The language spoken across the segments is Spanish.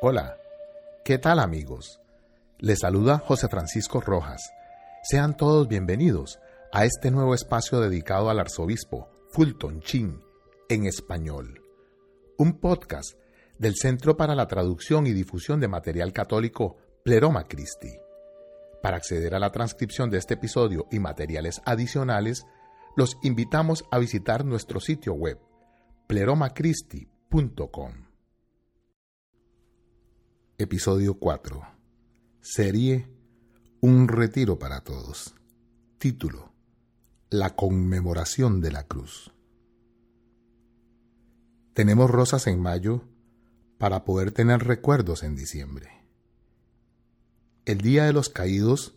Hola, ¿qué tal amigos? Les saluda José Francisco Rojas. Sean todos bienvenidos a este nuevo espacio dedicado al arzobispo Fulton Chin en español. Un podcast del Centro para la Traducción y Difusión de Material Católico Pleroma Christi. Para acceder a la transcripción de este episodio y materiales adicionales, los invitamos a visitar nuestro sitio web pleromacristi.com. Episodio 4. Serie Un retiro para todos. Título. La conmemoración de la cruz. Tenemos rosas en mayo para poder tener recuerdos en diciembre. El Día de los Caídos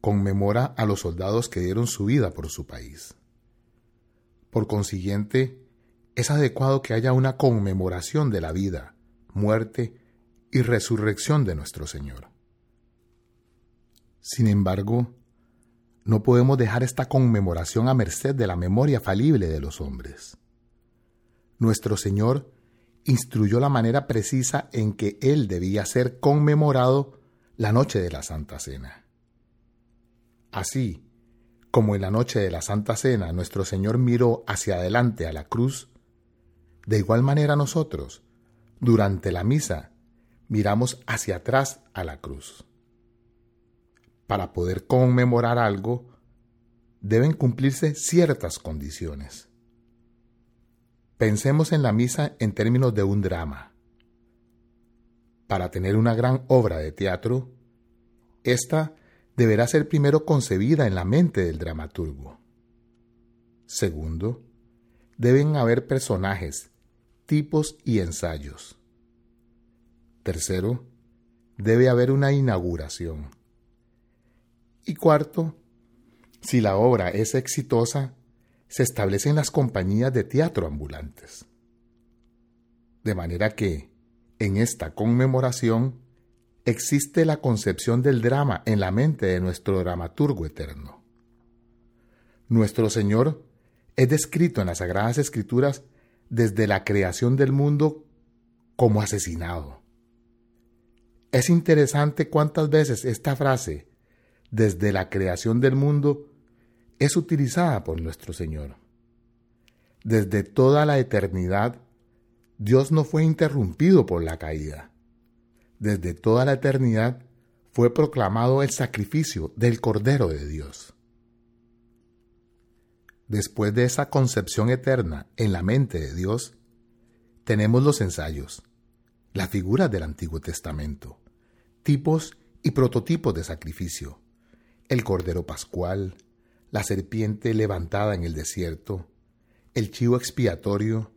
conmemora a los soldados que dieron su vida por su país. Por consiguiente, es adecuado que haya una conmemoración de la vida, muerte y resurrección de nuestro Señor. Sin embargo, no podemos dejar esta conmemoración a merced de la memoria falible de los hombres. Nuestro Señor instruyó la manera precisa en que Él debía ser conmemorado la noche de la Santa Cena. Así, como en la noche de la Santa Cena nuestro Señor miró hacia adelante a la cruz, de igual manera nosotros, durante la misa, miramos hacia atrás a la cruz. Para poder conmemorar algo, deben cumplirse ciertas condiciones. Pensemos en la misa en términos de un drama. Para tener una gran obra de teatro, esta deberá ser primero concebida en la mente del dramaturgo. Segundo, deben haber personajes, tipos y ensayos. Tercero, debe haber una inauguración. Y cuarto, si la obra es exitosa, se establecen las compañías de teatro ambulantes. De manera que, en esta conmemoración, existe la concepción del drama en la mente de nuestro dramaturgo eterno. Nuestro Señor es descrito en las Sagradas Escrituras desde la creación del mundo como asesinado es interesante cuántas veces esta frase, desde la creación del mundo, es utilizada por nuestro Señor. Desde toda la eternidad, Dios no fue interrumpido por la caída. Desde toda la eternidad fue proclamado el sacrificio del Cordero de Dios. Después de esa concepción eterna en la mente de Dios, tenemos los ensayos, las figuras del Antiguo Testamento, tipos y prototipos de sacrificio, el cordero pascual, la serpiente levantada en el desierto, el chivo expiatorio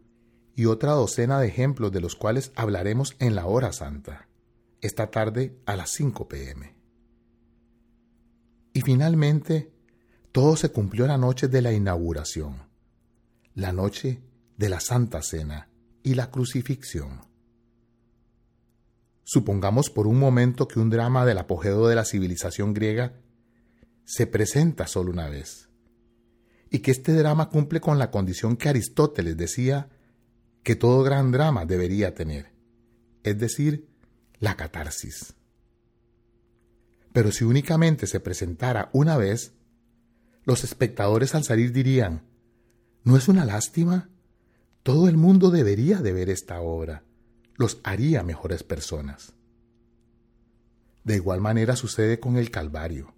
y otra docena de ejemplos de los cuales hablaremos en la hora santa, esta tarde a las 5 pm. Y finalmente, todo se cumplió la noche de la inauguración, la noche de la Santa Cena y la crucifixión. Supongamos por un momento que un drama del apogeo de la civilización griega se presenta solo una vez, y que este drama cumple con la condición que Aristóteles decía que todo gran drama debería tener, es decir, la catarsis. Pero si únicamente se presentara una vez, los espectadores al salir dirían, ¿no es una lástima? Todo el mundo debería de ver esta obra los haría mejores personas. De igual manera sucede con el Calvario.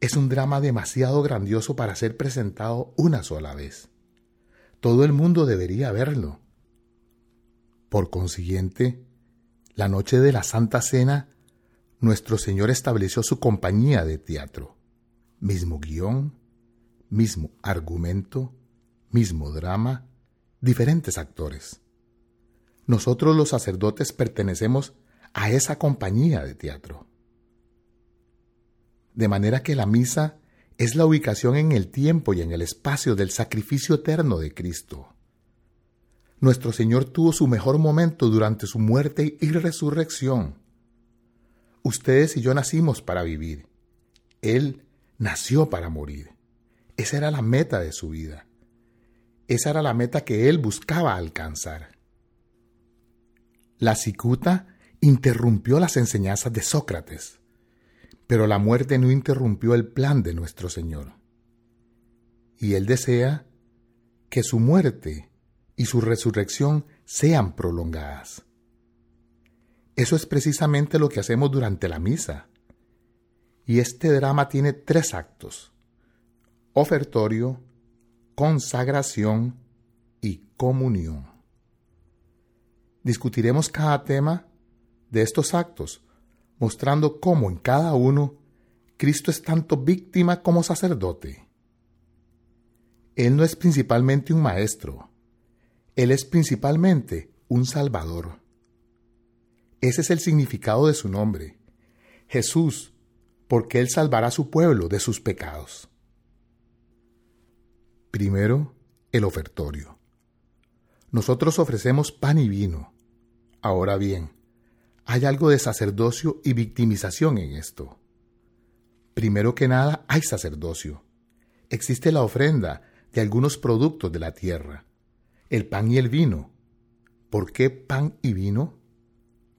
Es un drama demasiado grandioso para ser presentado una sola vez. Todo el mundo debería verlo. Por consiguiente, la noche de la Santa Cena, nuestro Señor estableció su compañía de teatro. Mismo guion, mismo argumento, mismo drama, diferentes actores. Nosotros los sacerdotes pertenecemos a esa compañía de teatro. De manera que la misa es la ubicación en el tiempo y en el espacio del sacrificio eterno de Cristo. Nuestro Señor tuvo su mejor momento durante su muerte y resurrección. Ustedes y yo nacimos para vivir. Él nació para morir. Esa era la meta de su vida. Esa era la meta que Él buscaba alcanzar. La cicuta interrumpió las enseñanzas de Sócrates, pero la muerte no interrumpió el plan de nuestro Señor. Y Él desea que su muerte y su resurrección sean prolongadas. Eso es precisamente lo que hacemos durante la misa. Y este drama tiene tres actos. Ofertorio, consagración y comunión. Discutiremos cada tema de estos actos, mostrando cómo en cada uno Cristo es tanto víctima como sacerdote. Él no es principalmente un maestro, Él es principalmente un salvador. Ese es el significado de su nombre, Jesús, porque Él salvará a su pueblo de sus pecados. Primero, el ofertorio. Nosotros ofrecemos pan y vino. Ahora bien, hay algo de sacerdocio y victimización en esto. Primero que nada, hay sacerdocio. Existe la ofrenda de algunos productos de la tierra, el pan y el vino. ¿Por qué pan y vino?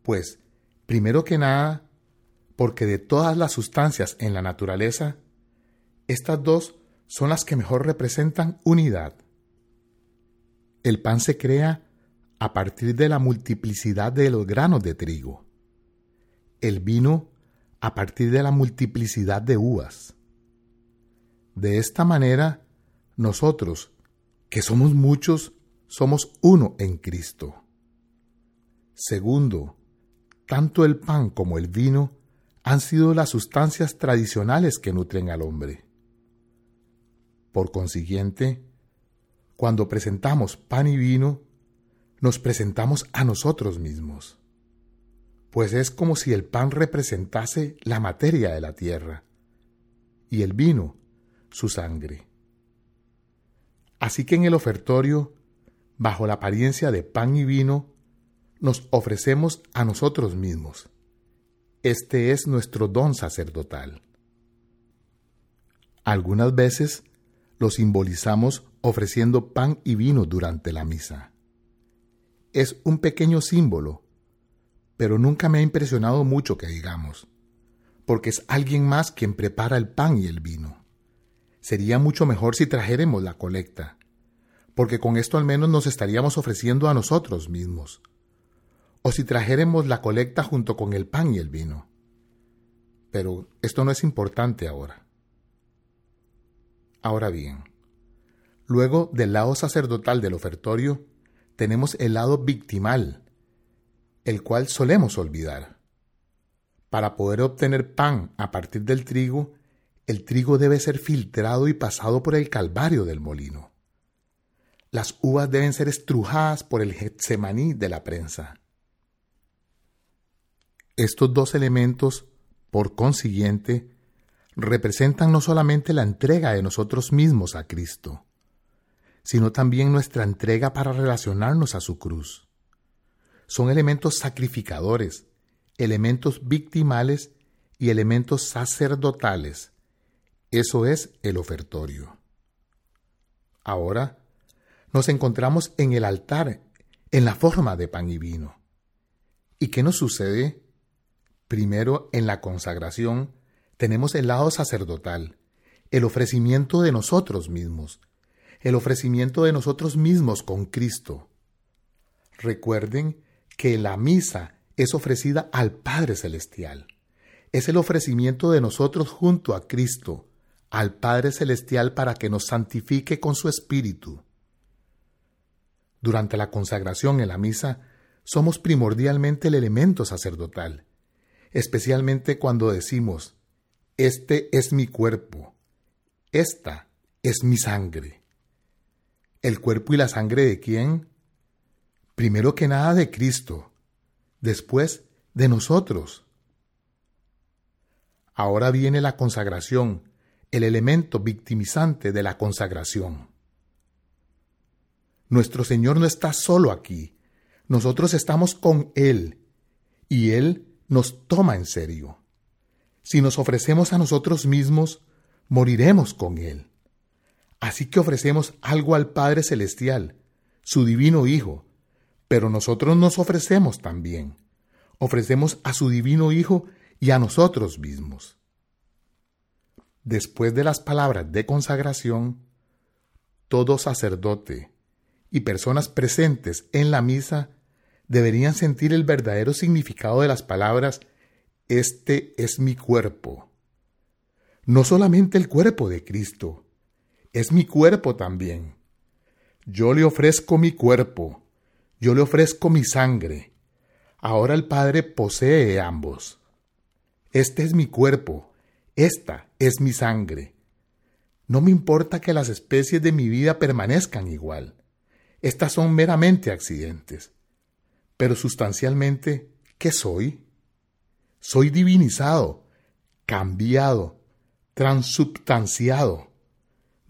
Pues, primero que nada, porque de todas las sustancias en la naturaleza, estas dos son las que mejor representan unidad. El pan se crea a partir de la multiplicidad de los granos de trigo, el vino a partir de la multiplicidad de uvas. De esta manera, nosotros, que somos muchos, somos uno en Cristo. Segundo, tanto el pan como el vino han sido las sustancias tradicionales que nutren al hombre. Por consiguiente, cuando presentamos pan y vino, nos presentamos a nosotros mismos, pues es como si el pan representase la materia de la tierra y el vino su sangre. Así que en el ofertorio, bajo la apariencia de pan y vino, nos ofrecemos a nosotros mismos. Este es nuestro don sacerdotal. Algunas veces lo simbolizamos ofreciendo pan y vino durante la misa es un pequeño símbolo, pero nunca me ha impresionado mucho que digamos, porque es alguien más quien prepara el pan y el vino. Sería mucho mejor si trajéramos la colecta, porque con esto al menos nos estaríamos ofreciendo a nosotros mismos, o si trajéramos la colecta junto con el pan y el vino. Pero esto no es importante ahora. Ahora bien, luego del lado sacerdotal del ofertorio, tenemos el lado victimal, el cual solemos olvidar. Para poder obtener pan a partir del trigo, el trigo debe ser filtrado y pasado por el calvario del molino. Las uvas deben ser estrujadas por el Getsemaní de la prensa. Estos dos elementos, por consiguiente, representan no solamente la entrega de nosotros mismos a Cristo, sino también nuestra entrega para relacionarnos a su cruz. Son elementos sacrificadores, elementos victimales y elementos sacerdotales. Eso es el ofertorio. Ahora nos encontramos en el altar en la forma de pan y vino. ¿Y qué nos sucede? Primero, en la consagración, tenemos el lado sacerdotal, el ofrecimiento de nosotros mismos, el ofrecimiento de nosotros mismos con Cristo. Recuerden que la misa es ofrecida al Padre Celestial. Es el ofrecimiento de nosotros junto a Cristo, al Padre Celestial para que nos santifique con su Espíritu. Durante la consagración en la misa, somos primordialmente el elemento sacerdotal, especialmente cuando decimos, Este es mi cuerpo, esta es mi sangre. ¿El cuerpo y la sangre de quién? Primero que nada de Cristo, después de nosotros. Ahora viene la consagración, el elemento victimizante de la consagración. Nuestro Señor no está solo aquí, nosotros estamos con Él y Él nos toma en serio. Si nos ofrecemos a nosotros mismos, moriremos con Él. Así que ofrecemos algo al Padre Celestial, su divino Hijo, pero nosotros nos ofrecemos también. ofrecemos a su divino Hijo y a nosotros mismos. Después de las palabras de consagración, todo sacerdote y personas presentes en la misa deberían sentir el verdadero significado de las palabras Este es mi cuerpo. No solamente el cuerpo de Cristo, es mi cuerpo también. Yo le ofrezco mi cuerpo, yo le ofrezco mi sangre. Ahora el Padre posee ambos. Este es mi cuerpo, esta es mi sangre. No me importa que las especies de mi vida permanezcan igual. Estas son meramente accidentes. Pero sustancialmente, ¿qué soy? Soy divinizado, cambiado, transubstanciado,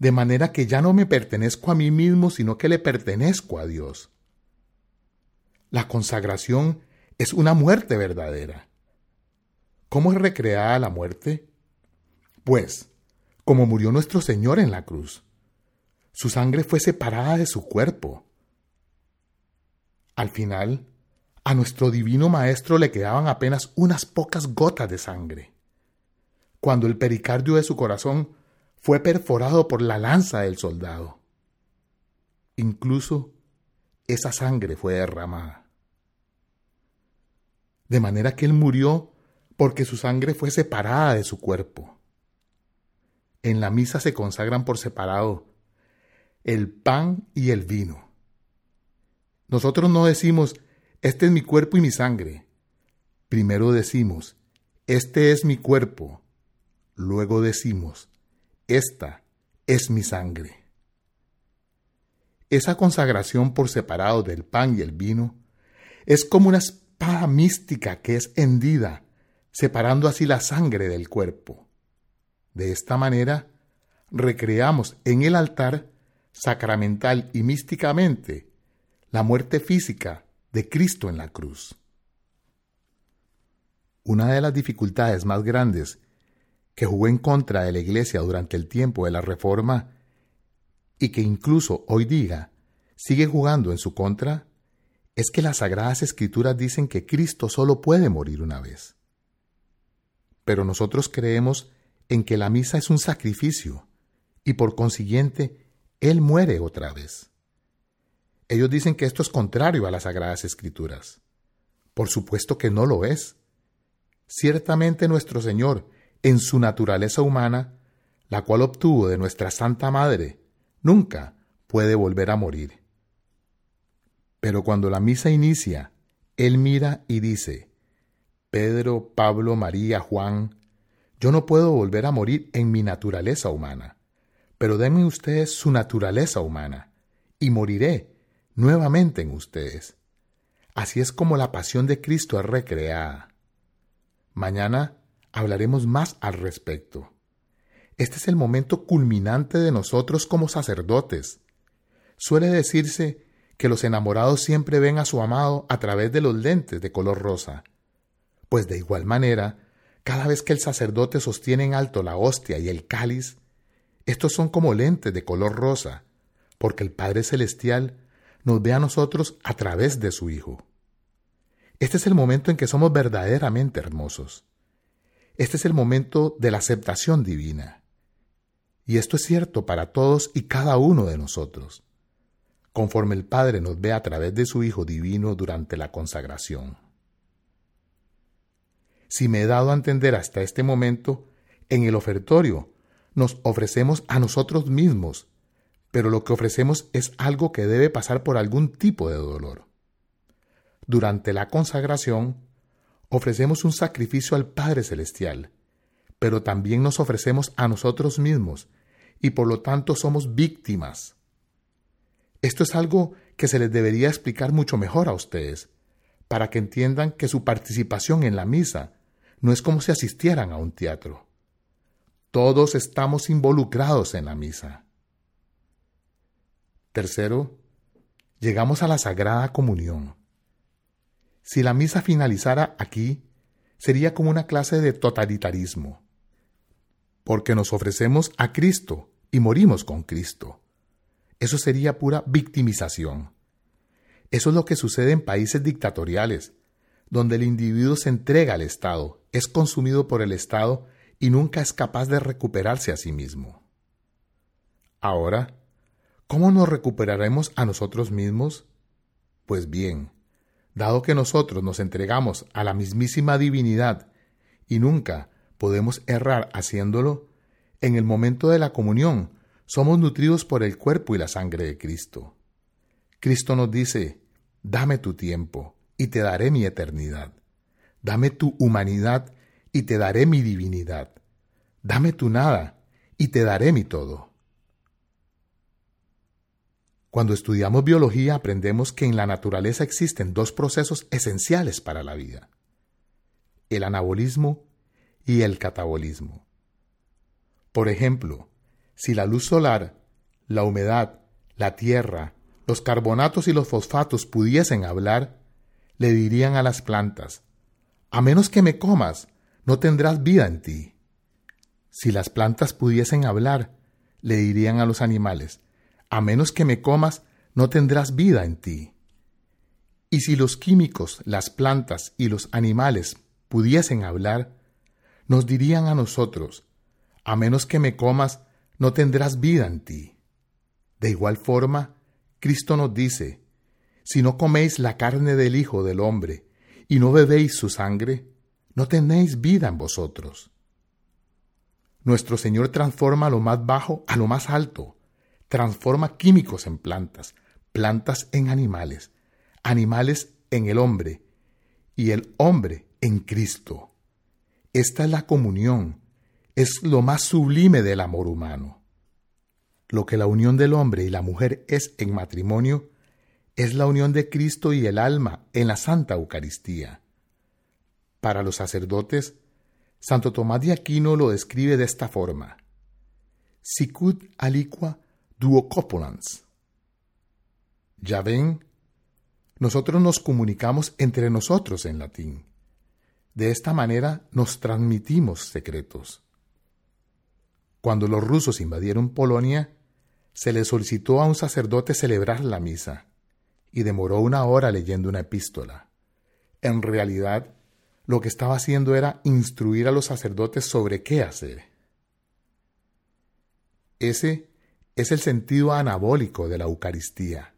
de manera que ya no me pertenezco a mí mismo, sino que le pertenezco a Dios. La consagración es una muerte verdadera. ¿Cómo es recreada la muerte? Pues, como murió nuestro Señor en la cruz. Su sangre fue separada de su cuerpo. Al final, a nuestro divino Maestro le quedaban apenas unas pocas gotas de sangre. Cuando el pericardio de su corazón fue perforado por la lanza del soldado. Incluso esa sangre fue derramada. De manera que él murió porque su sangre fue separada de su cuerpo. En la misa se consagran por separado el pan y el vino. Nosotros no decimos, este es mi cuerpo y mi sangre. Primero decimos, este es mi cuerpo. Luego decimos, esta es mi sangre. Esa consagración por separado del pan y el vino es como una espada mística que es hendida, separando así la sangre del cuerpo. De esta manera, recreamos en el altar, sacramental y místicamente, la muerte física de Cristo en la cruz. Una de las dificultades más grandes que jugó en contra de la Iglesia durante el tiempo de la Reforma y que incluso hoy día sigue jugando en su contra, es que las Sagradas Escrituras dicen que Cristo solo puede morir una vez. Pero nosotros creemos en que la misa es un sacrificio y por consiguiente Él muere otra vez. Ellos dicen que esto es contrario a las Sagradas Escrituras. Por supuesto que no lo es. Ciertamente nuestro Señor, en su naturaleza humana, la cual obtuvo de nuestra Santa Madre, nunca puede volver a morir. Pero cuando la misa inicia, Él mira y dice, Pedro, Pablo, María, Juan, yo no puedo volver a morir en mi naturaleza humana, pero denme ustedes su naturaleza humana, y moriré nuevamente en ustedes. Así es como la pasión de Cristo es recreada. Mañana hablaremos más al respecto. Este es el momento culminante de nosotros como sacerdotes. Suele decirse que los enamorados siempre ven a su amado a través de los lentes de color rosa. Pues de igual manera, cada vez que el sacerdote sostiene en alto la hostia y el cáliz, estos son como lentes de color rosa, porque el Padre Celestial nos ve a nosotros a través de su Hijo. Este es el momento en que somos verdaderamente hermosos. Este es el momento de la aceptación divina. Y esto es cierto para todos y cada uno de nosotros, conforme el Padre nos ve a través de su Hijo divino durante la consagración. Si me he dado a entender hasta este momento, en el ofertorio nos ofrecemos a nosotros mismos pero lo que ofrecemos es algo que debe pasar por algún tipo de dolor. Durante la consagración, ofrecemos un sacrificio al Padre Celestial, pero también nos ofrecemos a nosotros mismos y por lo tanto somos víctimas. Esto es algo que se les debería explicar mucho mejor a ustedes, para que entiendan que su participación en la misa no es como si asistieran a un teatro. Todos estamos involucrados en la misa. Tercero, llegamos a la Sagrada Comunión. Si la misa finalizara aquí, sería como una clase de totalitarismo, porque nos ofrecemos a Cristo y morimos con Cristo. Eso sería pura victimización. Eso es lo que sucede en países dictatoriales, donde el individuo se entrega al Estado, es consumido por el Estado y nunca es capaz de recuperarse a sí mismo. Ahora, ¿cómo nos recuperaremos a nosotros mismos? Pues bien, dado que nosotros nos entregamos a la mismísima divinidad y nunca podemos errar haciéndolo, en el momento de la comunión somos nutridos por el cuerpo y la sangre de Cristo. Cristo nos dice, dame tu tiempo y te daré mi eternidad. Dame tu humanidad y te daré mi divinidad. Dame tu nada y te daré mi todo. Cuando estudiamos biología aprendemos que en la naturaleza existen dos procesos esenciales para la vida, el anabolismo y el catabolismo. Por ejemplo, si la luz solar, la humedad, la tierra, los carbonatos y los fosfatos pudiesen hablar, le dirían a las plantas, a menos que me comas, no tendrás vida en ti. Si las plantas pudiesen hablar, le dirían a los animales, a menos que me comas, no tendrás vida en ti. Y si los químicos, las plantas y los animales pudiesen hablar, nos dirían a nosotros, a menos que me comas, no tendrás vida en ti. De igual forma, Cristo nos dice, si no coméis la carne del Hijo del Hombre y no bebéis su sangre, no tenéis vida en vosotros. Nuestro Señor transforma lo más bajo a lo más alto, transforma químicos en plantas, plantas en animales, animales en el hombre y el hombre en Cristo. Esta es la comunión, es lo más sublime del amor humano. Lo que la unión del hombre y la mujer es en matrimonio, es la unión de Cristo y el alma en la Santa Eucaristía. Para los sacerdotes, Santo Tomás de Aquino lo describe de esta forma: Sicut aliqua duocopolans. Ya ven, nosotros nos comunicamos entre nosotros en latín. De esta manera nos transmitimos secretos. Cuando los rusos invadieron Polonia, se le solicitó a un sacerdote celebrar la misa, y demoró una hora leyendo una epístola. En realidad, lo que estaba haciendo era instruir a los sacerdotes sobre qué hacer. Ese es el sentido anabólico de la Eucaristía.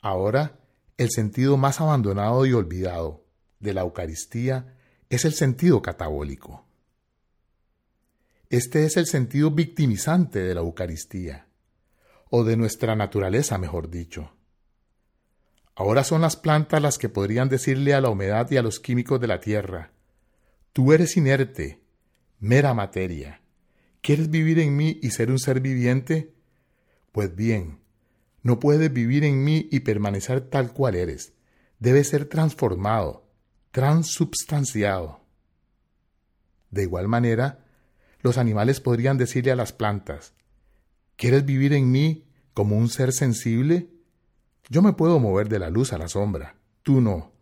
Ahora, el sentido más abandonado y olvidado, de la Eucaristía es el sentido catabólico. Este es el sentido victimizante de la Eucaristía, o de nuestra naturaleza, mejor dicho. Ahora son las plantas las que podrían decirle a la humedad y a los químicos de la tierra, Tú eres inerte, mera materia. ¿Quieres vivir en mí y ser un ser viviente? Pues bien, no puedes vivir en mí y permanecer tal cual eres. Debes ser transformado, transubstanciado. De igual manera, los animales podrían decirle a las plantas, ¿quieres vivir en mí como un ser sensible? Yo me puedo mover de la luz a la sombra, tú no.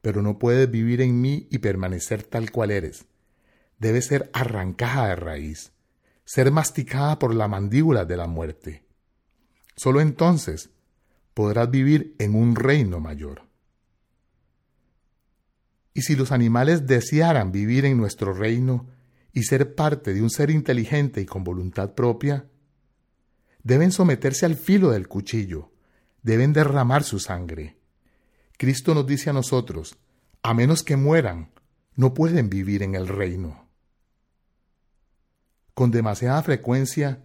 Pero no puedes vivir en mí y permanecer tal cual eres. Debes ser arrancada de raíz, ser masticada por la mandíbula de la muerte. Solo entonces podrás vivir en un reino mayor. Y si los animales desearan vivir en nuestro reino y ser parte de un ser inteligente y con voluntad propia, deben someterse al filo del cuchillo, deben derramar su sangre. Cristo nos dice a nosotros, a menos que mueran, no pueden vivir en el reino. Con demasiada frecuencia,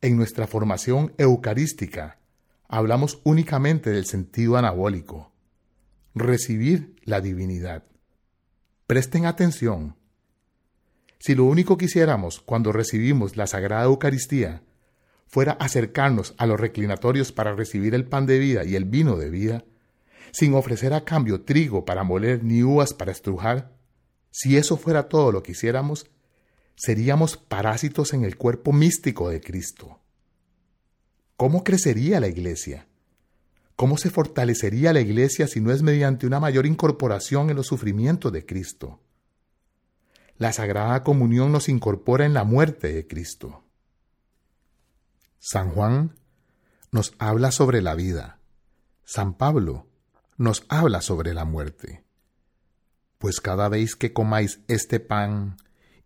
en nuestra formación eucarística, hablamos únicamente del sentido anabólico, recibir la divinidad. Presten atención. Si lo único que hiciéramos cuando recibimos la Sagrada Eucaristía fuera acercarnos a los reclinatorios para recibir el pan de vida y el vino de vida, sin ofrecer a cambio trigo para moler ni uvas para estrujar, si eso fuera todo lo que hiciéramos, seríamos parásitos en el cuerpo místico de Cristo. ¿Cómo crecería la iglesia? ¿Cómo se fortalecería la iglesia si no es mediante una mayor incorporación en los sufrimientos de Cristo? La Sagrada Comunión nos incorpora en la muerte de Cristo. San Juan nos habla sobre la vida. San Pablo nos habla sobre la muerte. Pues cada vez que comáis este pan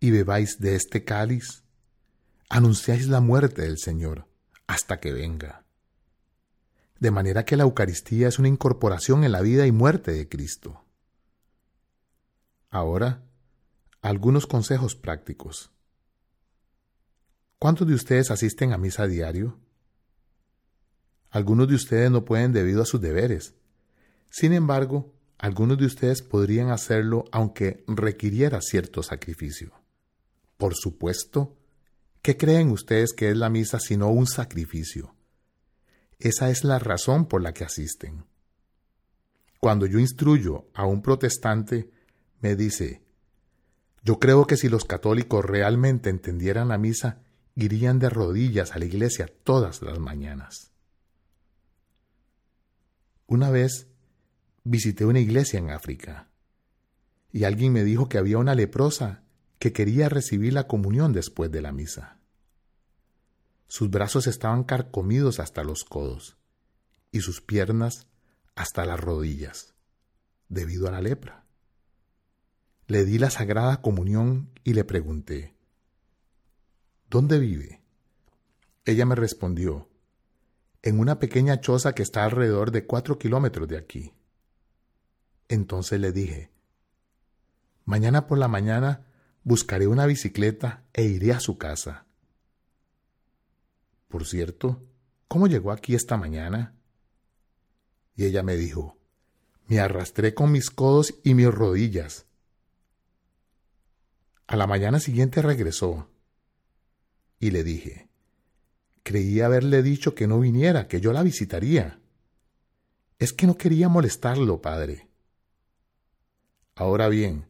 y bebáis de este cáliz, anunciáis la muerte del Señor hasta que venga. De manera que la Eucaristía es una incorporación en la vida y muerte de Cristo. Ahora, algunos consejos prácticos. ¿Cuántos de ustedes asisten a misa diario? Algunos de ustedes no pueden debido a sus deberes. Sin embargo, algunos de ustedes podrían hacerlo aunque requiriera cierto sacrificio. Por supuesto, ¿qué creen ustedes que es la misa sino un sacrificio? Esa es la razón por la que asisten. Cuando yo instruyo a un protestante, me dice, yo creo que si los católicos realmente entendieran la misa, irían de rodillas a la iglesia todas las mañanas. Una vez visité una iglesia en África y alguien me dijo que había una leprosa que quería recibir la comunión después de la misa. Sus brazos estaban carcomidos hasta los codos y sus piernas hasta las rodillas, debido a la lepra. Le di la sagrada comunión y le pregunté, ¿Dónde vive? Ella me respondió, en una pequeña choza que está alrededor de cuatro kilómetros de aquí. Entonces le dije, mañana por la mañana buscaré una bicicleta e iré a su casa. Por cierto, ¿cómo llegó aquí esta mañana? Y ella me dijo, me arrastré con mis codos y mis rodillas. A la mañana siguiente regresó y le dije, Creí haberle dicho que no viniera, que yo la visitaría. Es que no quería molestarlo, padre. Ahora bien,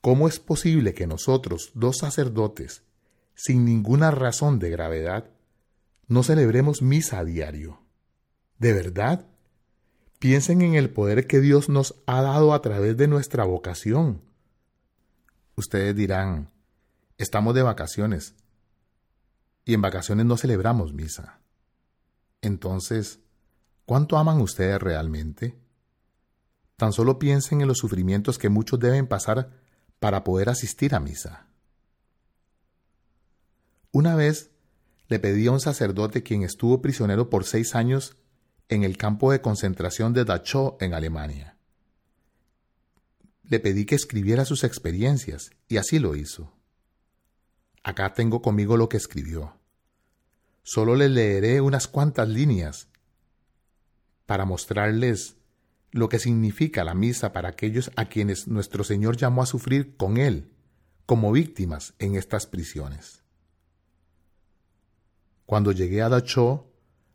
¿cómo es posible que nosotros, dos sacerdotes, sin ninguna razón de gravedad, no celebremos misa a diario? ¿De verdad? Piensen en el poder que Dios nos ha dado a través de nuestra vocación. Ustedes dirán, estamos de vacaciones, y en vacaciones no celebramos misa. Entonces, ¿cuánto aman ustedes realmente? Tan solo piensen en los sufrimientos que muchos deben pasar para poder asistir a misa. Una vez le pedí a un sacerdote quien estuvo prisionero por seis años en el campo de concentración de Dachau en Alemania. Le pedí que escribiera sus experiencias y así lo hizo. Acá tengo conmigo lo que escribió. Solo le leeré unas cuantas líneas para mostrarles lo que significa la misa para aquellos a quienes nuestro Señor llamó a sufrir con Él como víctimas en estas prisiones. Cuando llegué a Dachau,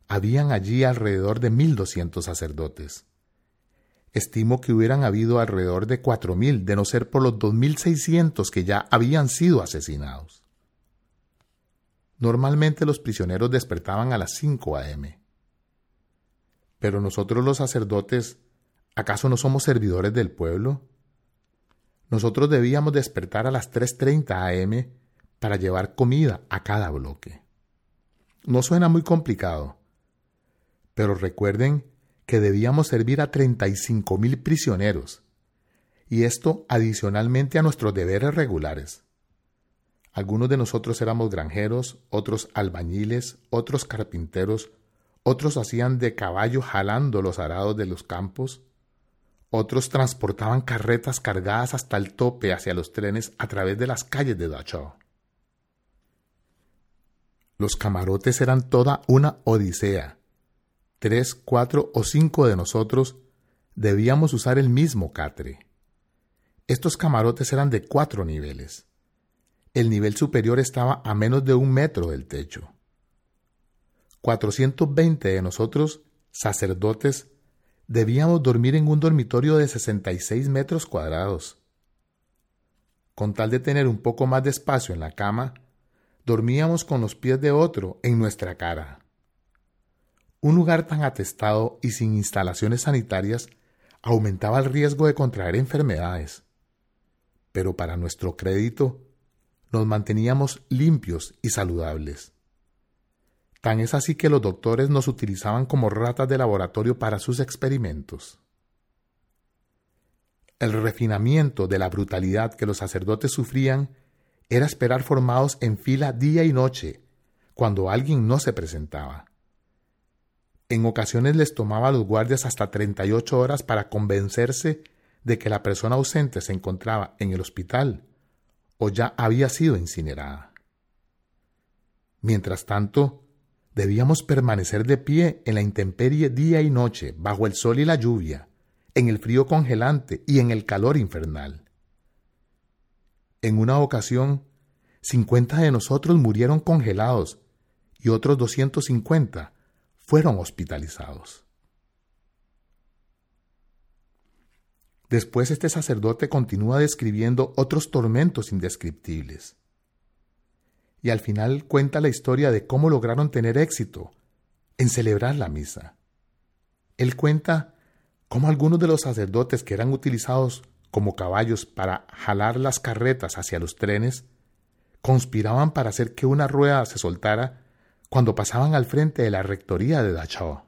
habían allí alrededor de mil doscientos sacerdotes. Estimo que hubieran habido alrededor de cuatro mil, de no ser por los dos mil seiscientos que ya habían sido asesinados. Normalmente los prisioneros despertaban a las 5 a.m. Pero nosotros los sacerdotes, ¿acaso no somos servidores del pueblo? Nosotros debíamos despertar a las 3.30 a.m. para llevar comida a cada bloque. No suena muy complicado, pero recuerden que debíamos servir a 35 mil prisioneros, y esto adicionalmente a nuestros deberes regulares. Algunos de nosotros éramos granjeros, otros albañiles, otros carpinteros, otros hacían de caballo jalando los arados de los campos, otros transportaban carretas cargadas hasta el tope hacia los trenes a través de las calles de Dachau. Los camarotes eran toda una odisea. Tres, cuatro o cinco de nosotros debíamos usar el mismo catre. Estos camarotes eran de cuatro niveles el nivel superior estaba a menos de un metro del techo. 420 de nosotros, sacerdotes, debíamos dormir en un dormitorio de 66 metros cuadrados. Con tal de tener un poco más de espacio en la cama, dormíamos con los pies de otro en nuestra cara. Un lugar tan atestado y sin instalaciones sanitarias aumentaba el riesgo de contraer enfermedades. Pero para nuestro crédito, nos manteníamos limpios y saludables. Tan es así que los doctores nos utilizaban como ratas de laboratorio para sus experimentos. el refinamiento de la brutalidad que los sacerdotes sufrían era esperar formados en fila día y noche cuando alguien no se presentaba. En ocasiones les tomaba a los guardias hasta 38 horas para convencerse de que la persona ausente se encontraba en el hospital o ya había sido incinerada. Mientras tanto, debíamos permanecer de pie en la intemperie día y noche, bajo el sol y la lluvia, en el frío congelante y en el calor infernal. En una ocasión, cincuenta de nosotros murieron congelados y otros 250 fueron hospitalizados. Después este sacerdote continúa describiendo otros tormentos indescriptibles. Y al final cuenta la historia de cómo lograron tener éxito en celebrar la misa. Él cuenta cómo algunos de los sacerdotes que eran utilizados como caballos para jalar las carretas hacia los trenes, conspiraban para hacer que una rueda se soltara cuando pasaban al frente de la rectoría de Dachau.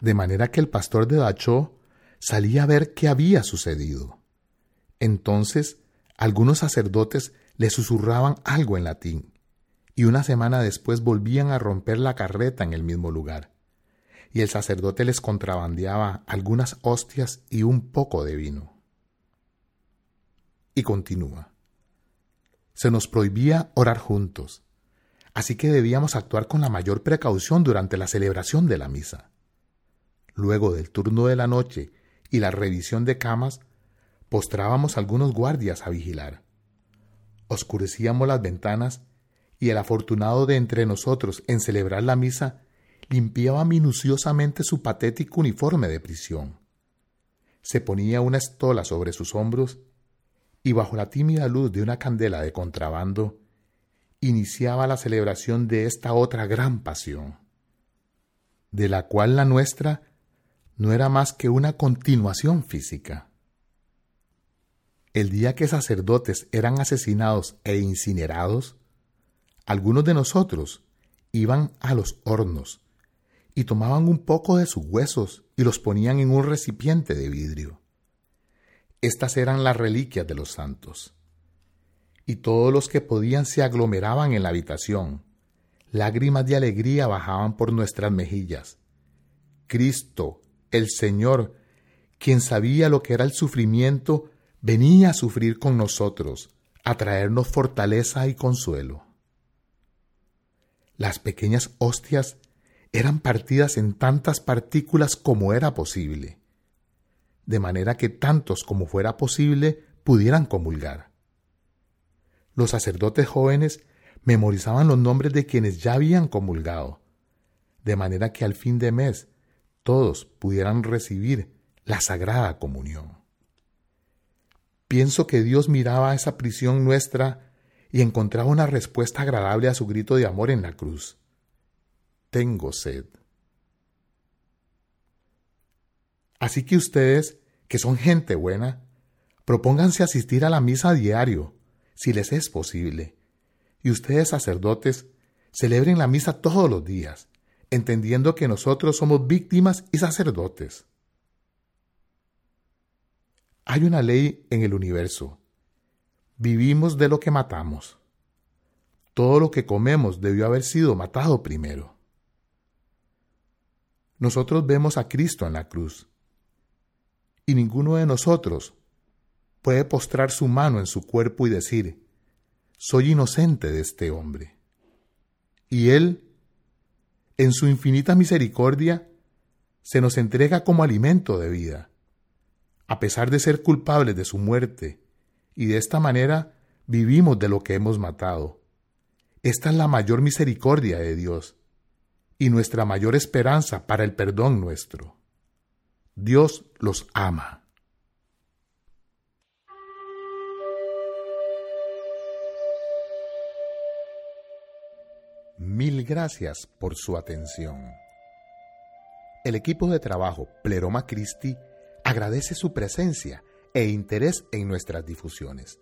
De manera que el pastor de Dachau salía a ver qué había sucedido. Entonces, algunos sacerdotes le susurraban algo en latín, y una semana después volvían a romper la carreta en el mismo lugar, y el sacerdote les contrabandeaba algunas hostias y un poco de vino. Y continúa. Se nos prohibía orar juntos, así que debíamos actuar con la mayor precaución durante la celebración de la misa. Luego del turno de la noche y la revisión de camas, postrábamos algunos guardias a vigilar. Oscurecíamos las ventanas y el afortunado de entre nosotros en celebrar la misa limpiaba minuciosamente su patético uniforme de prisión. Se ponía una estola sobre sus hombros y bajo la tímida luz de una candela de contrabando iniciaba la celebración de esta otra gran pasión, de la cual la nuestra no era más que una continuación física. El día que sacerdotes eran asesinados e incinerados, algunos de nosotros iban a los hornos y tomaban un poco de sus huesos y los ponían en un recipiente de vidrio. Estas eran las reliquias de los santos y todos los que podían se aglomeraban en la habitación. Lágrimas de alegría bajaban por nuestras mejillas. Cristo, el Señor, quien sabía lo que era el sufrimiento, venía a sufrir con nosotros, a traernos fortaleza y consuelo. Las pequeñas hostias eran partidas en tantas partículas como era posible, de manera que tantos como fuera posible pudieran comulgar. Los sacerdotes jóvenes memorizaban los nombres de quienes ya habían comulgado, de manera que al fin de mes todos pudieran recibir la sagrada comunión. Pienso que Dios miraba esa prisión nuestra y encontraba una respuesta agradable a su grito de amor en la cruz. Tengo sed. Así que ustedes, que son gente buena, propónganse asistir a la misa diario, si les es posible. Y ustedes, sacerdotes, celebren la misa todos los días, entendiendo que nosotros somos víctimas y sacerdotes. Hay una ley en el universo. Vivimos de lo que matamos. Todo lo que comemos debió haber sido matado primero. Nosotros vemos a Cristo en la cruz. Y ninguno de nosotros puede postrar su mano en su cuerpo y decir, soy inocente de este hombre. Y Él, en su infinita misericordia, se nos entrega como alimento de vida, a pesar de ser culpables de su muerte, y de esta manera vivimos de lo que hemos matado. Esta es la mayor misericordia de Dios y nuestra mayor esperanza para el perdón nuestro. Dios los ama. Mil gracias por su atención. El equipo de trabajo Pleroma Christi agradece su presencia e interés en nuestras difusiones.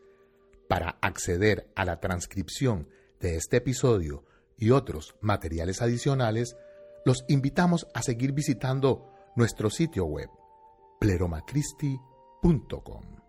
Para acceder a la transcripción de este episodio y otros materiales adicionales, los invitamos a seguir visitando nuestro sitio web pleromachristi.com.